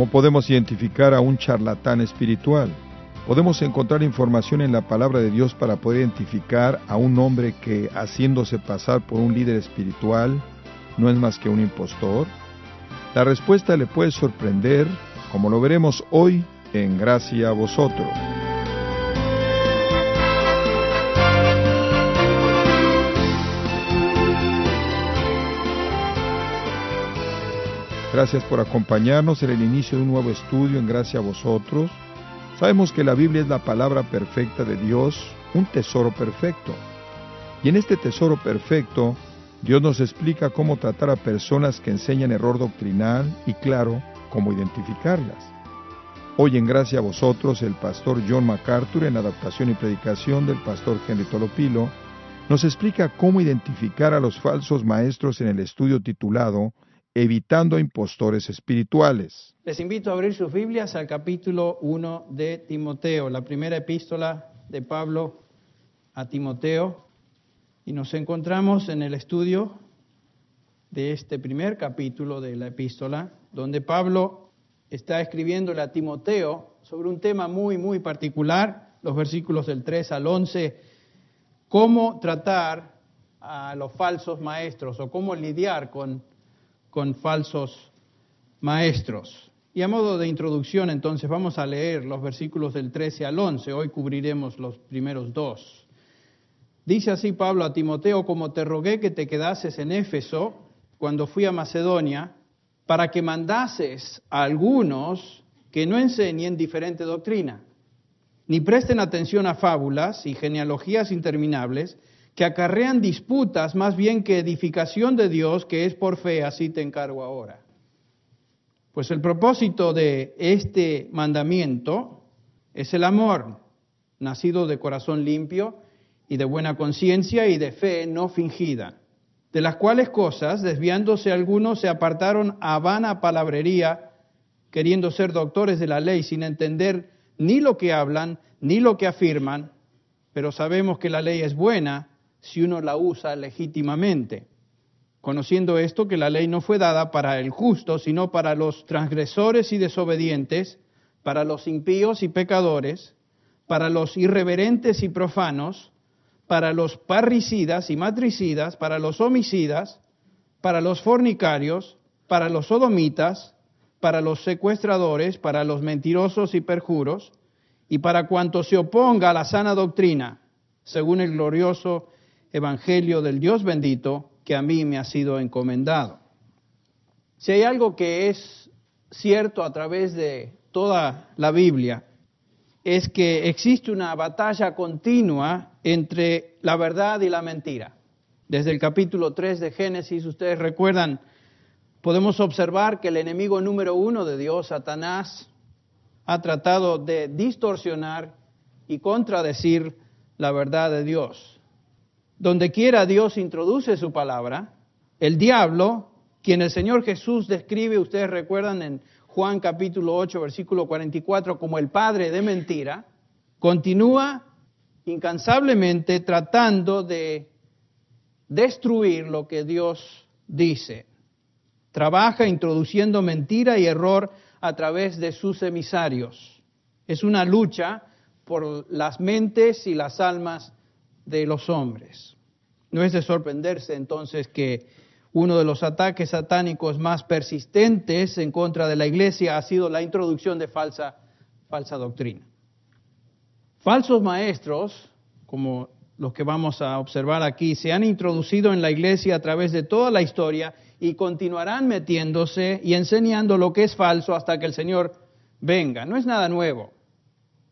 ¿Cómo podemos identificar a un charlatán espiritual? Podemos encontrar información en la palabra de Dios para poder identificar a un hombre que, haciéndose pasar por un líder espiritual, no es más que un impostor. La respuesta le puede sorprender, como lo veremos hoy en Gracia a vosotros. Gracias por acompañarnos en el inicio de un nuevo estudio en Gracia a vosotros. Sabemos que la Biblia es la palabra perfecta de Dios, un tesoro perfecto. Y en este tesoro perfecto, Dios nos explica cómo tratar a personas que enseñan error doctrinal y, claro, cómo identificarlas. Hoy en Gracia a vosotros, el pastor John MacArthur, en adaptación y predicación del pastor Henry Tolopilo, nos explica cómo identificar a los falsos maestros en el estudio titulado evitando impostores espirituales. Les invito a abrir sus Biblias al capítulo 1 de Timoteo, la primera epístola de Pablo a Timoteo, y nos encontramos en el estudio de este primer capítulo de la epístola, donde Pablo está escribiéndole a Timoteo sobre un tema muy, muy particular, los versículos del 3 al 11, cómo tratar a los falsos maestros o cómo lidiar con con falsos maestros. Y a modo de introducción, entonces, vamos a leer los versículos del 13 al 11. Hoy cubriremos los primeros dos. Dice así Pablo a Timoteo, como te rogué que te quedases en Éfeso cuando fui a Macedonia, para que mandases a algunos que no enseñen diferente doctrina, ni presten atención a fábulas y genealogías interminables, que acarrean disputas más bien que edificación de Dios, que es por fe, así te encargo ahora. Pues el propósito de este mandamiento es el amor, nacido de corazón limpio y de buena conciencia y de fe no fingida, de las cuales cosas, desviándose algunos, se apartaron a vana palabrería, queriendo ser doctores de la ley sin entender ni lo que hablan ni lo que afirman, pero sabemos que la ley es buena si uno la usa legítimamente. Conociendo esto, que la ley no fue dada para el justo, sino para los transgresores y desobedientes, para los impíos y pecadores, para los irreverentes y profanos, para los parricidas y matricidas, para los homicidas, para los fornicarios, para los sodomitas, para los secuestradores, para los mentirosos y perjuros, y para cuanto se oponga a la sana doctrina, según el glorioso evangelio del Dios bendito que a mí me ha sido encomendado. Si hay algo que es cierto a través de toda la Biblia, es que existe una batalla continua entre la verdad y la mentira. Desde el capítulo 3 de Génesis, ustedes recuerdan, podemos observar que el enemigo número uno de Dios, Satanás, ha tratado de distorsionar y contradecir la verdad de Dios donde quiera Dios introduce su palabra, el diablo, quien el Señor Jesús describe, ustedes recuerdan en Juan capítulo 8, versículo 44, como el padre de mentira, continúa incansablemente tratando de destruir lo que Dios dice. Trabaja introduciendo mentira y error a través de sus emisarios. Es una lucha por las mentes y las almas de los hombres. No es de sorprenderse entonces que uno de los ataques satánicos más persistentes en contra de la iglesia ha sido la introducción de falsa, falsa doctrina. Falsos maestros, como los que vamos a observar aquí, se han introducido en la iglesia a través de toda la historia y continuarán metiéndose y enseñando lo que es falso hasta que el Señor venga. No es nada nuevo.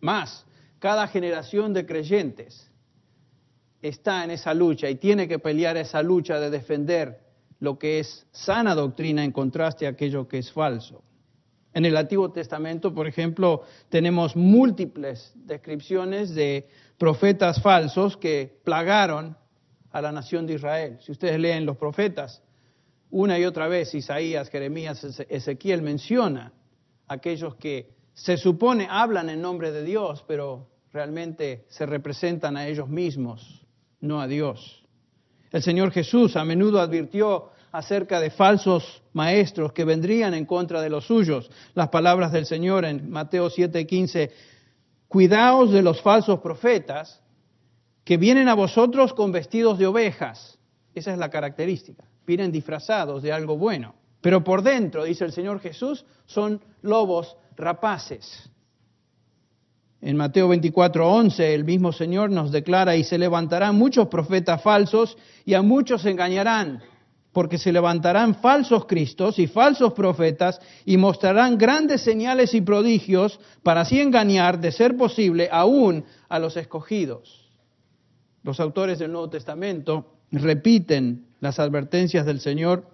Más, cada generación de creyentes está en esa lucha y tiene que pelear esa lucha de defender lo que es sana doctrina en contraste a aquello que es falso. En el Antiguo Testamento, por ejemplo, tenemos múltiples descripciones de profetas falsos que plagaron a la nación de Israel. Si ustedes leen los profetas, una y otra vez Isaías, Jeremías, Ezequiel menciona aquellos que se supone hablan en nombre de Dios, pero realmente se representan a ellos mismos no a Dios. El Señor Jesús a menudo advirtió acerca de falsos maestros que vendrían en contra de los suyos. Las palabras del Señor en Mateo 7:15, cuidaos de los falsos profetas que vienen a vosotros con vestidos de ovejas. Esa es la característica. Vienen disfrazados de algo bueno. Pero por dentro, dice el Señor Jesús, son lobos rapaces. En Mateo 24:11 el mismo Señor nos declara, y se levantarán muchos profetas falsos y a muchos se engañarán, porque se levantarán falsos cristos y falsos profetas y mostrarán grandes señales y prodigios para así engañar, de ser posible, aún a los escogidos. Los autores del Nuevo Testamento repiten las advertencias del Señor.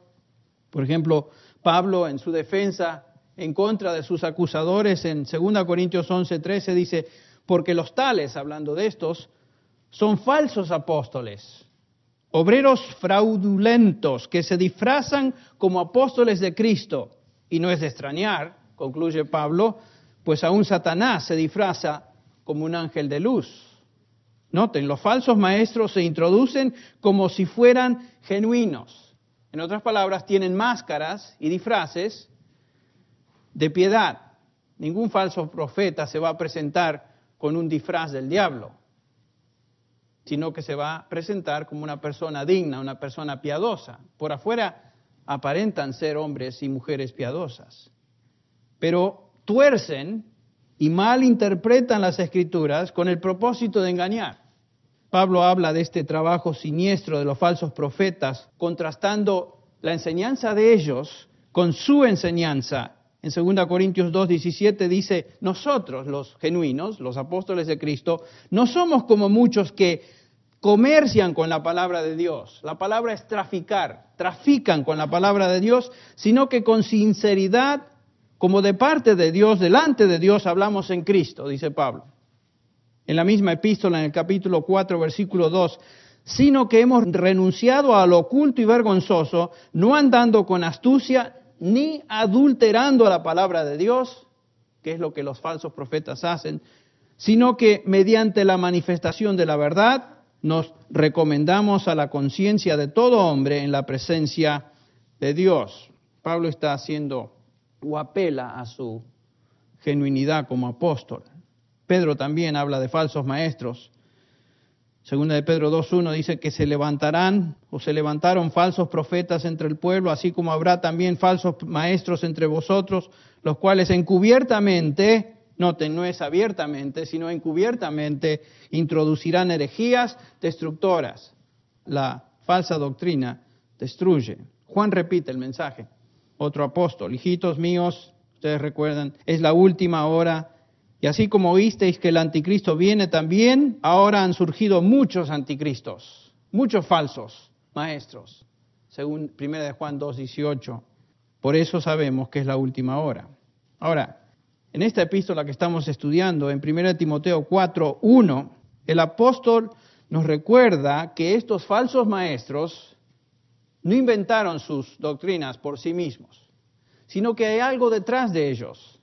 Por ejemplo, Pablo en su defensa en contra de sus acusadores en 2 Corintios 11, 13 dice, porque los tales, hablando de estos, son falsos apóstoles, obreros fraudulentos que se disfrazan como apóstoles de Cristo. Y no es de extrañar, concluye Pablo, pues aún Satanás se disfraza como un ángel de luz. Noten, los falsos maestros se introducen como si fueran genuinos. En otras palabras, tienen máscaras y disfraces de piedad. Ningún falso profeta se va a presentar con un disfraz del diablo, sino que se va a presentar como una persona digna, una persona piadosa. Por afuera aparentan ser hombres y mujeres piadosas, pero tuercen y malinterpretan las escrituras con el propósito de engañar. Pablo habla de este trabajo siniestro de los falsos profetas, contrastando la enseñanza de ellos con su enseñanza en 2 Corintios 2, 17 dice, nosotros los genuinos, los apóstoles de Cristo, no somos como muchos que comercian con la palabra de Dios. La palabra es traficar, trafican con la palabra de Dios, sino que con sinceridad, como de parte de Dios, delante de Dios, hablamos en Cristo, dice Pablo. En la misma epístola, en el capítulo 4, versículo 2, sino que hemos renunciado a lo oculto y vergonzoso, no andando con astucia ni adulterando la palabra de Dios, que es lo que los falsos profetas hacen, sino que mediante la manifestación de la verdad nos recomendamos a la conciencia de todo hombre en la presencia de Dios. Pablo está haciendo o apela a su genuinidad como apóstol. Pedro también habla de falsos maestros Segunda de Pedro 2.1 dice que se levantarán o se levantaron falsos profetas entre el pueblo, así como habrá también falsos maestros entre vosotros, los cuales encubiertamente, noten, no es abiertamente, sino encubiertamente, introducirán herejías destructoras. La falsa doctrina destruye. Juan repite el mensaje. Otro apóstol, hijitos míos, ustedes recuerdan, es la última hora y así como oísteis que el anticristo viene también, ahora han surgido muchos anticristos, muchos falsos maestros, según 1 de Juan 2.18. Por eso sabemos que es la última hora. Ahora, en esta epístola que estamos estudiando, en 1 Timoteo 4.1, el apóstol nos recuerda que estos falsos maestros no inventaron sus doctrinas por sí mismos, sino que hay algo detrás de ellos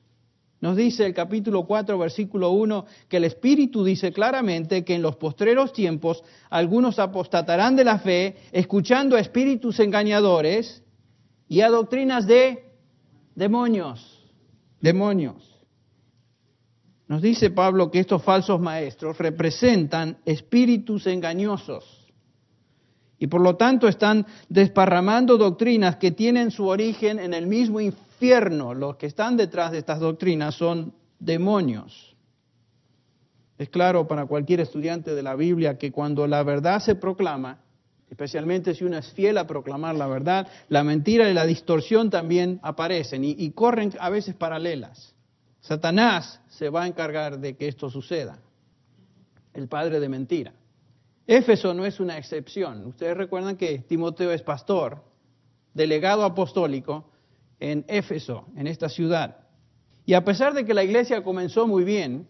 nos dice el capítulo 4, versículo 1, que el Espíritu dice claramente que en los postreros tiempos algunos apostatarán de la fe, escuchando a espíritus engañadores y a doctrinas de demonios. Demonios. Nos dice Pablo que estos falsos maestros representan espíritus engañosos y por lo tanto están desparramando doctrinas que tienen su origen en el mismo infierno los que están detrás de estas doctrinas son demonios. Es claro para cualquier estudiante de la Biblia que cuando la verdad se proclama, especialmente si uno es fiel a proclamar la verdad, la mentira y la distorsión también aparecen y, y corren a veces paralelas. Satanás se va a encargar de que esto suceda, el padre de mentira. Éfeso no es una excepción. Ustedes recuerdan que Timoteo es pastor, delegado apostólico, en Éfeso, en esta ciudad. Y a pesar de que la iglesia comenzó muy bien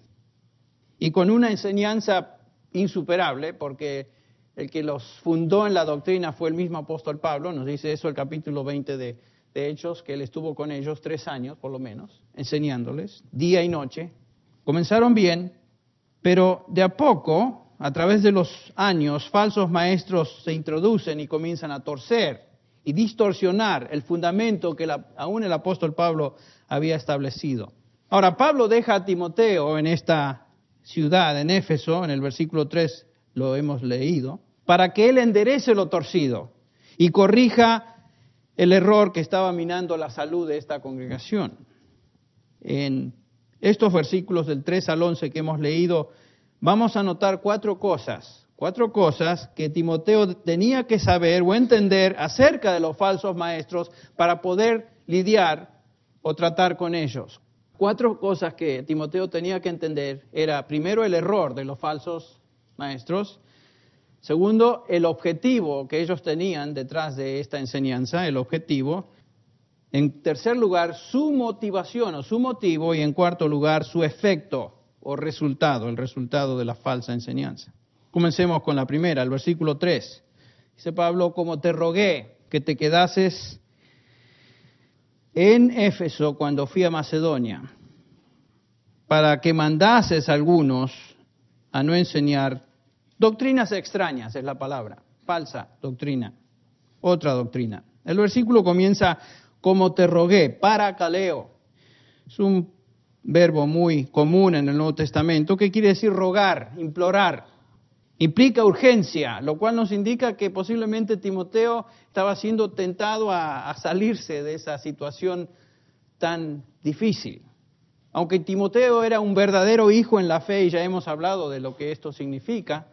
y con una enseñanza insuperable, porque el que los fundó en la doctrina fue el mismo apóstol Pablo, nos dice eso el capítulo 20 de, Hechos, que él estuvo con ellos tres años por lo menos, enseñándoles, día y noche. Comenzaron bien, pero de a poco, a través de los años, falsos maestros se introducen y comienzan a torcer y distorsionar el fundamento que aún el apóstol Pablo había establecido. Ahora, Pablo deja a Timoteo en esta ciudad, en Éfeso, en el versículo 3 lo hemos leído, para que él enderece lo torcido y corrija el error que estaba minando la salud de esta congregación. En estos versículos del 3 al 11 que hemos leído, vamos a notar cuatro cosas, cuatro cosas que Timoteo tenía que saber o entender acerca de los falsos maestros para poder lidiar o tratar con ellos. Cuatro cosas que Timoteo tenía que entender era, primero, el error de los falsos maestros, segundo, el objetivo que ellos tenían detrás de esta enseñanza, el objetivo, en tercer lugar, su motivación o su motivo, y en cuarto lugar, su efecto o resultado, el resultado de la falsa enseñanza. Comencemos con la primera, el versículo 3. Dice Pablo, como te rogué que te quedases en Éfeso cuando fui a Macedonia, para que mandases a algunos a no enseñar doctrinas extrañas, es la palabra, falsa doctrina, otra doctrina. El versículo comienza como te rogué, para caleo. Es un verbo muy común en el Nuevo Testamento que quiere decir rogar, implorar. Implica urgencia, lo cual nos indica que posiblemente Timoteo estaba siendo tentado a, salirse de esa situación tan difícil. Aunque Timoteo era un verdadero hijo en la fe, y ya hemos hablado de lo que esto significa,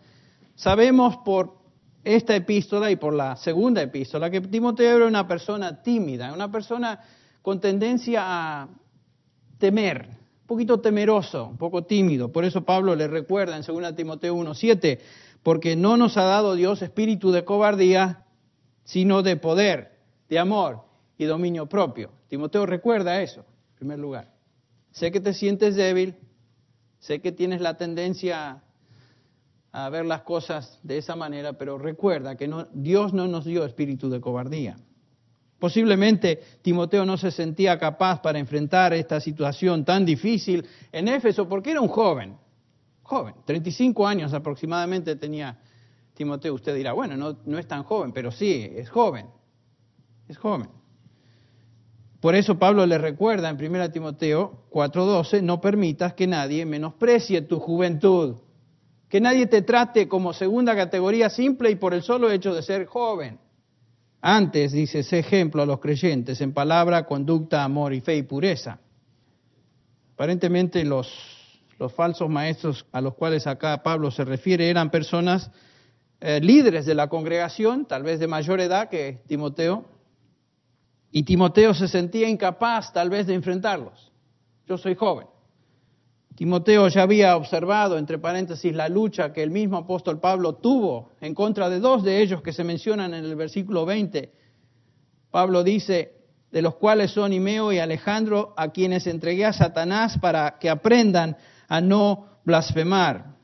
sabemos por esta epístola y por la segunda epístola que Timoteo era una persona tímida, una persona con tendencia a temer, poquito temeroso, un poco tímido. Por eso Pablo le recuerda en 2 Timoteo 1.7, porque no nos ha dado Dios espíritu de cobardía, sino de poder, de amor y dominio propio. Timoteo recuerda eso, en primer lugar. Sé que te sientes débil, sé que tienes la tendencia a ver las cosas de esa manera, pero recuerda que Dios no nos dio espíritu de cobardía. Posiblemente Timoteo no se sentía capaz para enfrentar esta situación tan difícil en Éfeso porque era un joven, joven, 35 años aproximadamente tenía Timoteo. Usted dirá, bueno, no, no es tan joven, pero sí, es joven, es joven. Por eso Pablo le recuerda en 1 Timoteo 4:12, no permitas que nadie menosprecie tu juventud que nadie te trate como segunda categoría simple y por el solo hecho de ser joven. Antes, dice, sé ejemplo a los creyentes en palabra, conducta, amor y fe y pureza. Aparentemente los, los falsos maestros a los cuales acá Pablo se refiere eran personas eh, líderes de la congregación, tal vez de mayor edad que Timoteo, y Timoteo se sentía incapaz tal vez de enfrentarlos. Yo soy joven. Timoteo ya había observado, entre paréntesis, la lucha que el mismo apóstol Pablo tuvo en contra de dos de ellos que se mencionan en el versículo 20. Pablo dice, de los cuales son Imeo y Alejandro, a quienes entregué a Satanás para que aprendan a no blasfemar.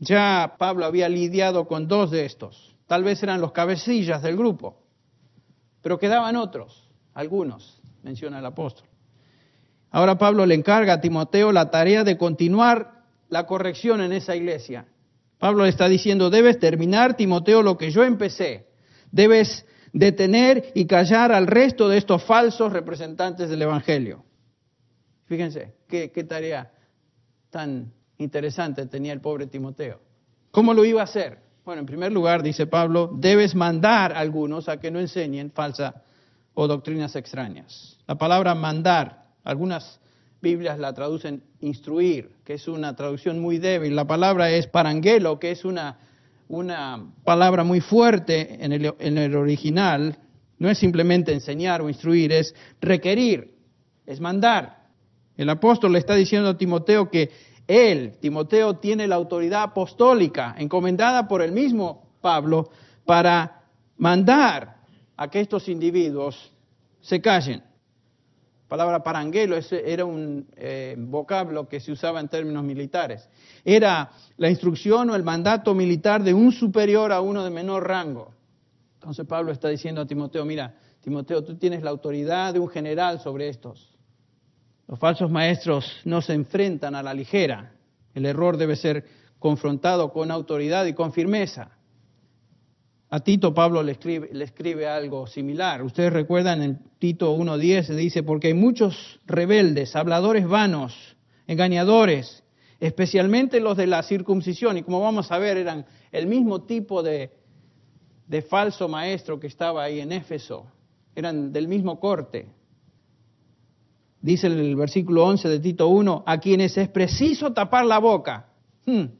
Ya Pablo había lidiado con dos de estos, tal vez eran los cabecillas del grupo, pero quedaban otros, algunos, menciona el apóstol. Ahora Pablo le encarga a Timoteo la tarea de continuar la corrección en esa iglesia. Pablo le está diciendo, debes terminar, Timoteo, lo que yo empecé. Debes detener y callar al resto de estos falsos representantes del Evangelio. Fíjense, qué, tarea tan interesante tenía el pobre Timoteo. ¿Cómo lo iba a hacer? Bueno, en primer lugar, dice Pablo, debes mandar a algunos a que no enseñen falsa o doctrinas extrañas. La palabra mandar algunas Biblias la traducen instruir, que es una traducción muy débil. La palabra es parangelo, que es una, una palabra muy fuerte en el, en el original. No es simplemente enseñar o instruir, es requerir, es mandar. El apóstol le está diciendo a Timoteo que él, Timoteo, tiene la autoridad apostólica encomendada por el mismo Pablo para mandar a que estos individuos se callen palabra paranguelo era un eh, vocablo que se usaba en términos militares. Era la instrucción o el mandato militar de un superior a uno de menor rango. Entonces Pablo está diciendo a Timoteo, mira, Timoteo, tú tienes la autoridad de un general sobre estos. Los falsos maestros no se enfrentan a la ligera. El error debe ser confrontado con autoridad y con firmeza. A Tito Pablo le escribe, le escribe algo similar. Ustedes recuerdan en Tito 1.10 dice, porque hay muchos rebeldes, habladores vanos, engañadores, especialmente los de la circuncisión, y como vamos a ver eran el mismo tipo de, de falso maestro que estaba ahí en Éfeso, eran del mismo corte. Dice el versículo 11 de Tito 1, a quienes es preciso tapar la boca. Hmm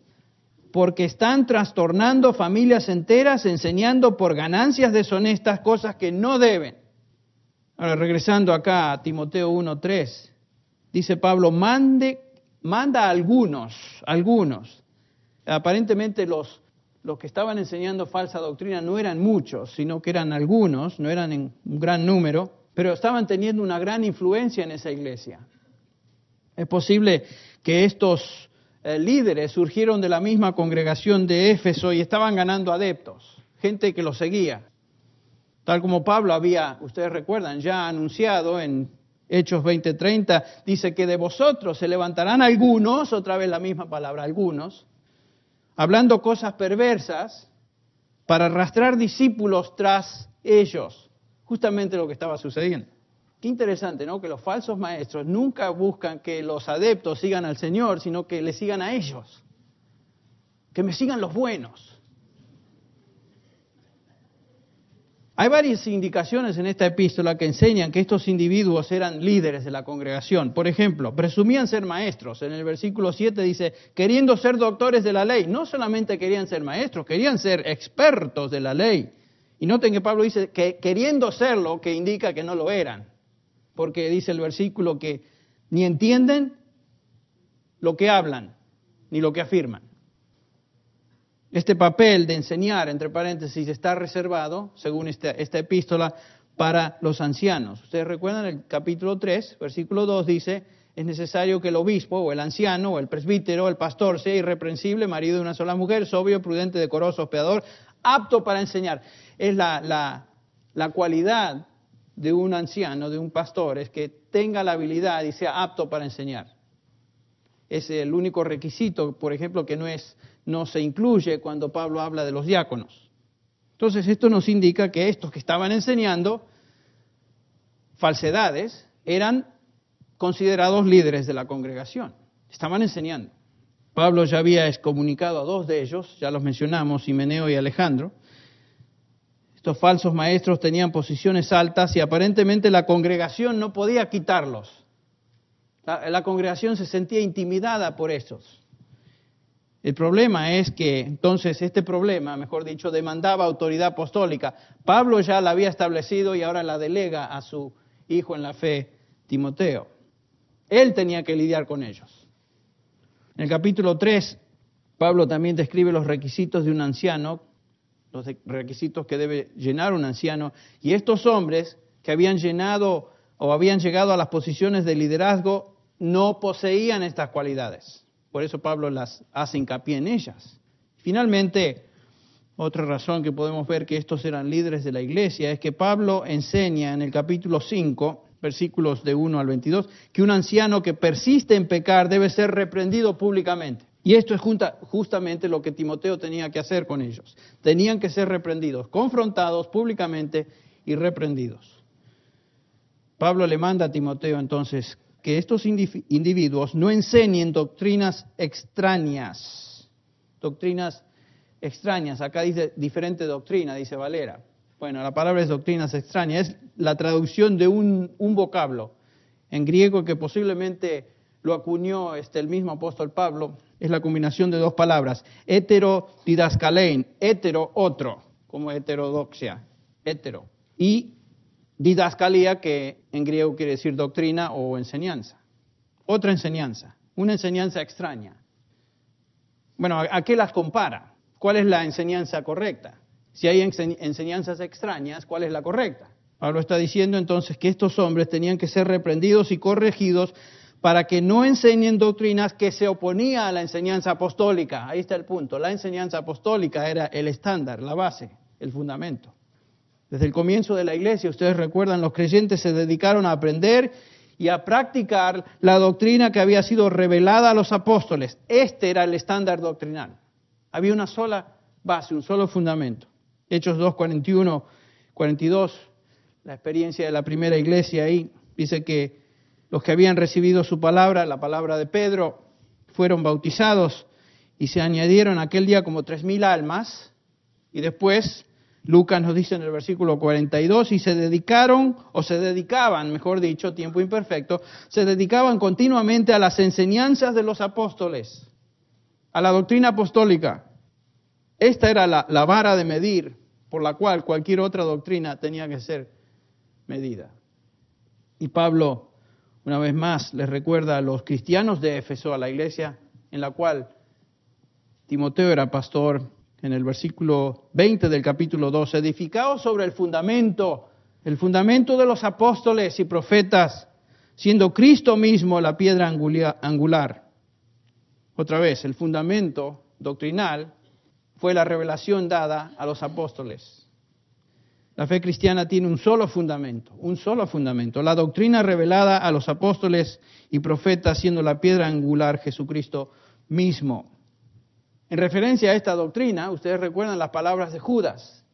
porque están trastornando familias enteras enseñando por ganancias deshonestas cosas que no deben. Ahora, regresando acá a Timoteo 1.3, dice Pablo, mande, manda a algunos, algunos. Aparentemente los, los que estaban enseñando falsa doctrina no eran muchos, sino que eran algunos, no eran en un gran número, pero estaban teniendo una gran influencia en esa iglesia. Es posible que estos eh, líderes surgieron de la misma congregación de Éfeso y estaban ganando adeptos, gente que los seguía. Tal como Pablo había, ustedes recuerdan, ya anunciado en Hechos 20:30, dice que de vosotros se levantarán algunos, otra vez la misma palabra, algunos, hablando cosas perversas para arrastrar discípulos tras ellos. Justamente lo que estaba sucediendo. Qué interesante, ¿no? Que los falsos maestros nunca buscan que los adeptos sigan al Señor, sino que le sigan a ellos. Que me sigan los buenos. Hay varias indicaciones en esta epístola que enseñan que estos individuos eran líderes de la congregación. Por ejemplo, presumían ser maestros. En el versículo 7 dice, queriendo ser doctores de la ley. No solamente querían ser maestros, querían ser expertos de la ley. Y noten que Pablo dice que queriendo serlo, que indica que no lo eran porque dice el versículo que ni entienden lo que hablan, ni lo que afirman. Este papel de enseñar, entre paréntesis, está reservado, según esta, epístola, para los ancianos. Ustedes recuerdan el capítulo 3, versículo 2 dice, es necesario que el obispo o el anciano o el presbítero o el pastor sea irreprensible, marido de una sola mujer, sobrio, prudente, decoroso, hospedador, apto para enseñar. Es la, la, la cualidad de un anciano, de un pastor, es que tenga la habilidad y sea apto para enseñar. Es el único requisito, por ejemplo, que no, es, no se incluye cuando Pablo habla de los diáconos. Entonces, esto nos indica que estos que estaban enseñando falsedades eran considerados líderes de la congregación. Estaban enseñando. Pablo ya había excomunicado a dos de ellos, ya los mencionamos, Himeneo y Alejandro, estos falsos maestros tenían posiciones altas y aparentemente la congregación no podía quitarlos. La, congregación se sentía intimidada por esos. El problema es que entonces este problema, mejor dicho, demandaba autoridad apostólica. Pablo ya la había establecido y ahora la delega a su hijo en la fe, Timoteo. Él tenía que lidiar con ellos. En el capítulo 3, Pablo también describe los requisitos de un anciano los requisitos que debe llenar un anciano. Y estos hombres que habían llenado o habían llegado a las posiciones de liderazgo no poseían estas cualidades. Por eso Pablo las hace hincapié en ellas. Finalmente, otra razón que podemos ver que estos eran líderes de la iglesia es que Pablo enseña en el capítulo 5, versículos de 1 al 22, que un anciano que persiste en pecar debe ser reprendido públicamente. Y esto es justamente lo que Timoteo tenía que hacer con ellos. Tenían que ser reprendidos, confrontados públicamente y reprendidos. Pablo le manda a Timoteo entonces que estos individuos no enseñen doctrinas extrañas. Doctrinas extrañas. Acá dice diferente doctrina, dice Valera. Bueno, la palabra es doctrinas extrañas. Es la traducción de un, vocablo en griego que posiblemente lo acuñó este, el mismo apóstol Pablo es la combinación de dos palabras, hetero didascalein, hetero otro, como heterodoxia, hetero, y didascalía, que en griego quiere decir doctrina o enseñanza. Otra enseñanza, una enseñanza extraña. Bueno, ¿a qué las compara? ¿Cuál es la enseñanza correcta? Si hay enseñanzas extrañas, ¿cuál es la correcta? Pablo está diciendo entonces que estos hombres tenían que ser reprendidos y corregidos para que no enseñen doctrinas que se oponían a la enseñanza apostólica. Ahí está el punto. La enseñanza apostólica era el estándar, la base, el fundamento. Desde el comienzo de la iglesia, ustedes recuerdan, los creyentes se dedicaron a aprender y a practicar la doctrina que había sido revelada a los apóstoles. Este era el estándar doctrinal. Había una sola base, un solo fundamento. Hechos 2, 41, 42, la experiencia de la primera iglesia ahí, dice que los que habían recibido su palabra, la palabra de Pedro, fueron bautizados y se añadieron aquel día como tres mil almas y después Lucas nos dice en el versículo 42, y se dedicaron, o se dedicaban, mejor dicho, tiempo imperfecto, se dedicaban continuamente a las enseñanzas de los apóstoles, a la doctrina apostólica. Esta era la, la vara de medir por la cual cualquier otra doctrina tenía que ser medida. Y Pablo, una vez más, les recuerda a los cristianos de Éfeso, a la iglesia en la cual Timoteo era pastor, en el versículo 20 del capítulo 2, edificados sobre el fundamento, el fundamento de los apóstoles y profetas, siendo Cristo mismo la piedra angular. Otra vez, el fundamento doctrinal fue la revelación dada a los apóstoles. La fe cristiana tiene un solo fundamento, un solo fundamento, la doctrina revelada a los apóstoles y profetas, siendo la piedra angular Jesucristo mismo. En referencia a esta doctrina, ustedes recuerdan las palabras de Judas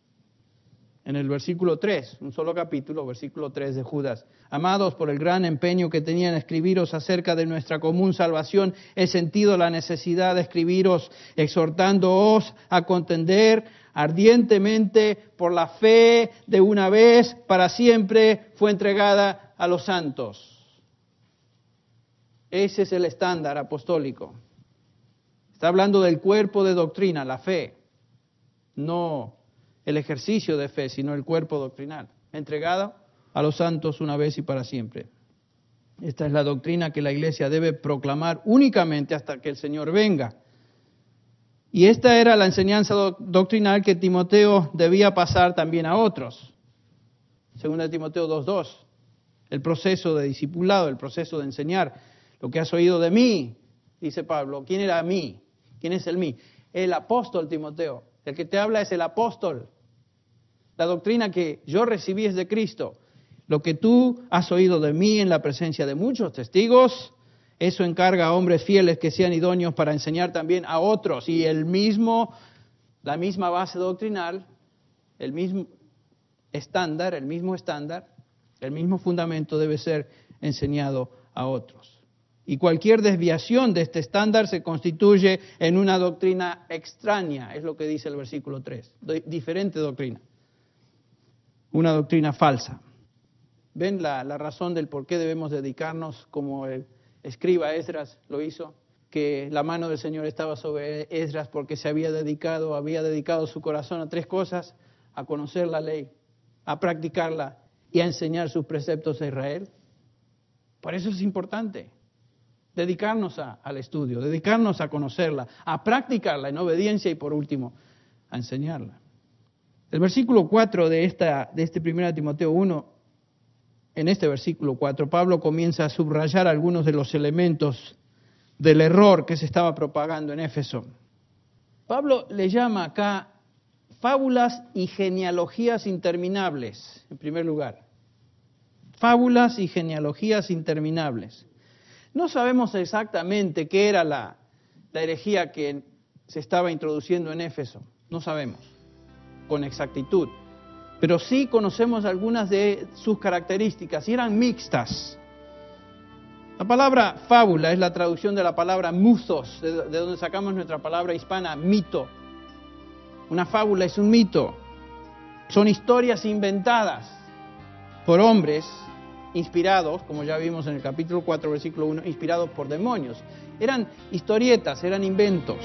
en el versículo 3, un solo capítulo, versículo 3 de Judas. Amados, por el gran empeño que tenían en escribiros acerca de nuestra común salvación, he sentido la necesidad de escribiros exhortándoos a contender ardientemente por la fe de una vez para siempre fue entregada a los santos. Ese es el estándar apostólico. Está hablando del cuerpo de doctrina, la fe, no el ejercicio de fe, sino el cuerpo doctrinal, entregado a los santos una vez y para siempre. Esta es la doctrina que la iglesia debe proclamar únicamente hasta que el Señor venga. Y esta era la enseñanza doctrinal que Timoteo debía pasar también a otros. Segunda Timoteo 2.2, el proceso de discipulado, el proceso de enseñar. Lo que has oído de mí, dice Pablo, ¿quién era mí? ¿Quién es el mí? El apóstol Timoteo. El que te habla es el apóstol. La doctrina que yo recibí es de Cristo. Lo que tú has oído de mí en la presencia de muchos testigos, eso encarga a hombres fieles que sean idóneos para enseñar también a otros. Y el mismo, la misma base doctrinal, el mismo estándar, el mismo estándar, el mismo fundamento debe ser enseñado a otros. Y cualquier desviación de este estándar se constituye en una doctrina extraña, es lo que dice el versículo 3, diferente doctrina, una doctrina falsa. ¿Ven la, razón del por qué debemos dedicarnos, como el escriba Esdras lo hizo? Que la mano del Señor estaba sobre Esdras porque se había dedicado, había dedicado su corazón a tres cosas, a conocer la ley, a practicarla y a enseñar sus preceptos a Israel. Por eso es importante dedicarnos al estudio, dedicarnos a conocerla, a practicarla en obediencia y por último, a enseñarla. El versículo 4 de, esta, de este 1 Timoteo 1, en este versículo 4, Pablo comienza a subrayar algunos de los elementos del error que se estaba propagando en Éfeso. Pablo le llama acá fábulas y genealogías interminables, en primer lugar. Fábulas y genealogías interminables. No sabemos exactamente qué era la, herejía que se estaba introduciendo en Éfeso, no sabemos con exactitud, pero sí conocemos algunas de sus características y eran mixtas. La palabra fábula es la traducción de la palabra musos, de, de donde sacamos nuestra palabra hispana, mito. Una fábula es un mito. Son historias inventadas por hombres inspirados, como ya vimos en el capítulo 4, versículo 1, inspirados por demonios. Eran historietas, eran inventos.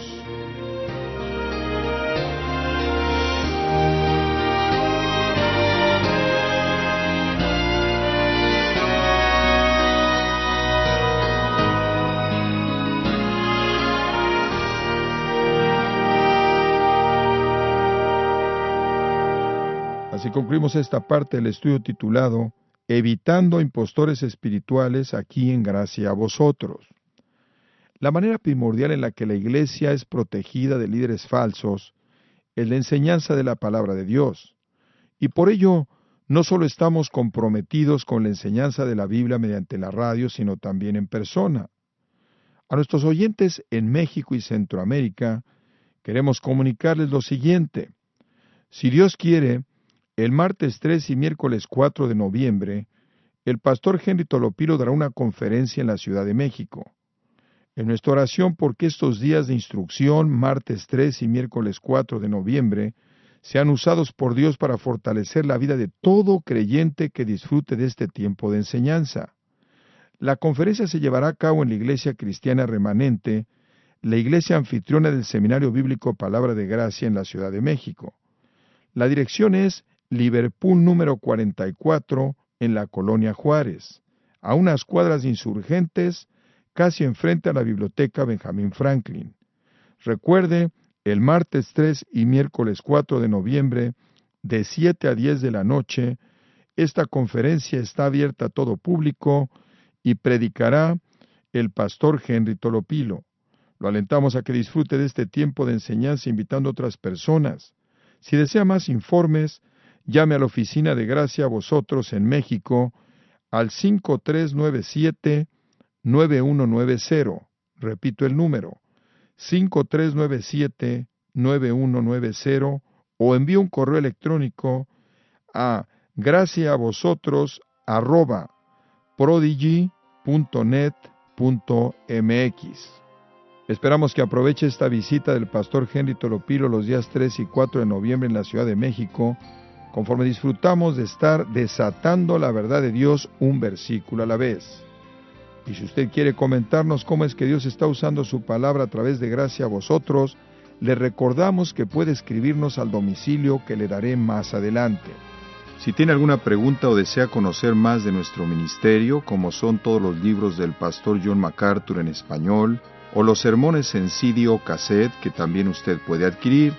Así concluimos esta parte del estudio titulado evitando impostores espirituales aquí en gracia a vosotros. La manera primordial en la que la Iglesia es protegida de líderes falsos es la enseñanza de la palabra de Dios. Y por ello, no solo estamos comprometidos con la enseñanza de la Biblia mediante la radio, sino también en persona. A nuestros oyentes en México y Centroamérica, queremos comunicarles lo siguiente. Si Dios quiere, el martes 3 y miércoles 4 de noviembre, el pastor Henry Tolopilo dará una conferencia en la Ciudad de México. En nuestra oración porque estos días de instrucción, martes 3 y miércoles 4 de noviembre, sean usados por Dios para fortalecer la vida de todo creyente que disfrute de este tiempo de enseñanza. La conferencia se llevará a cabo en la Iglesia Cristiana Remanente, la iglesia anfitriona del Seminario Bíblico Palabra de Gracia en la Ciudad de México. La dirección es Liverpool número 44 en la colonia Juárez, a unas cuadras insurgentes, casi enfrente a la biblioteca Benjamin Franklin. Recuerde, el martes 3 y miércoles 4 de noviembre, de 7 a 10 de la noche, esta conferencia está abierta a todo público y predicará el pastor Henry Tolopilo. Lo alentamos a que disfrute de este tiempo de enseñanza invitando otras personas. Si desea más informes, llame a la oficina de gracia vosotros en México al 5397-9190. Repito el número, 5397-9190 o envíe un correo electrónico a gracia vosotros arroba prodigy.net.mx. Esperamos que aproveche esta visita del pastor Henry Tolopilo los días 3 y 4 de noviembre en la Ciudad de México, conforme disfrutamos de estar desatando la verdad de Dios un versículo a la vez. Y si usted quiere comentarnos cómo es que Dios está usando su palabra a través de gracia a vosotros, le recordamos que puede escribirnos al domicilio que le daré más adelante. Si tiene alguna pregunta o desea conocer más de nuestro ministerio, como son todos los libros del pastor John MacArthur en español, o los sermones en CD o cassette que también usted puede adquirir,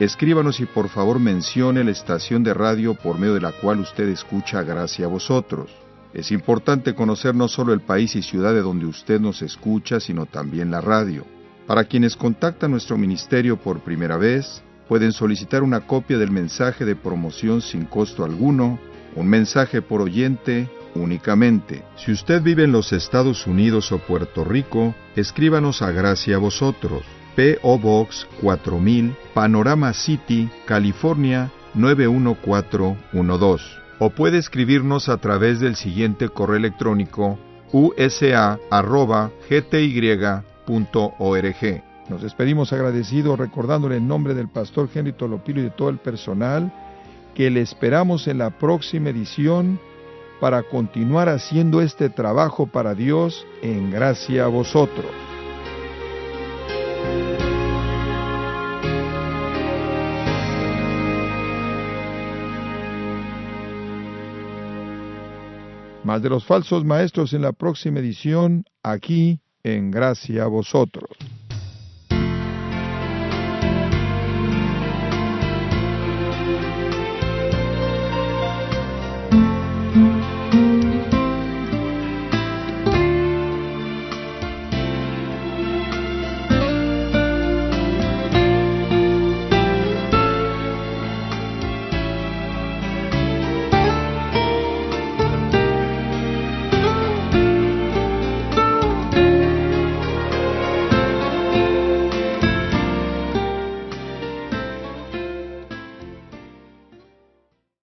escríbanos y por favor mencione la estación de radio por medio de la cual usted escucha Gracia a vosotros. Es importante conocer no solo el país y ciudad de donde usted nos escucha, sino también la radio. Para quienes contactan nuestro ministerio por primera vez, pueden solicitar una copia del mensaje de promoción sin costo alguno, un mensaje por oyente únicamente. Si usted vive en los Estados Unidos o Puerto Rico, escríbanos a Gracia a vosotros. P.O. Box 4000, Panorama City, California 91412. O puede escribirnos a través del siguiente correo electrónico usa.gty.org. Nos despedimos agradecidos recordándole en nombre del pastor Henry Tolopilo y de todo el personal que le esperamos en la próxima edición para continuar haciendo este trabajo para Dios en gracia a vosotros. Más de los falsos maestros en la próxima edición, aquí en gracia a vosotros.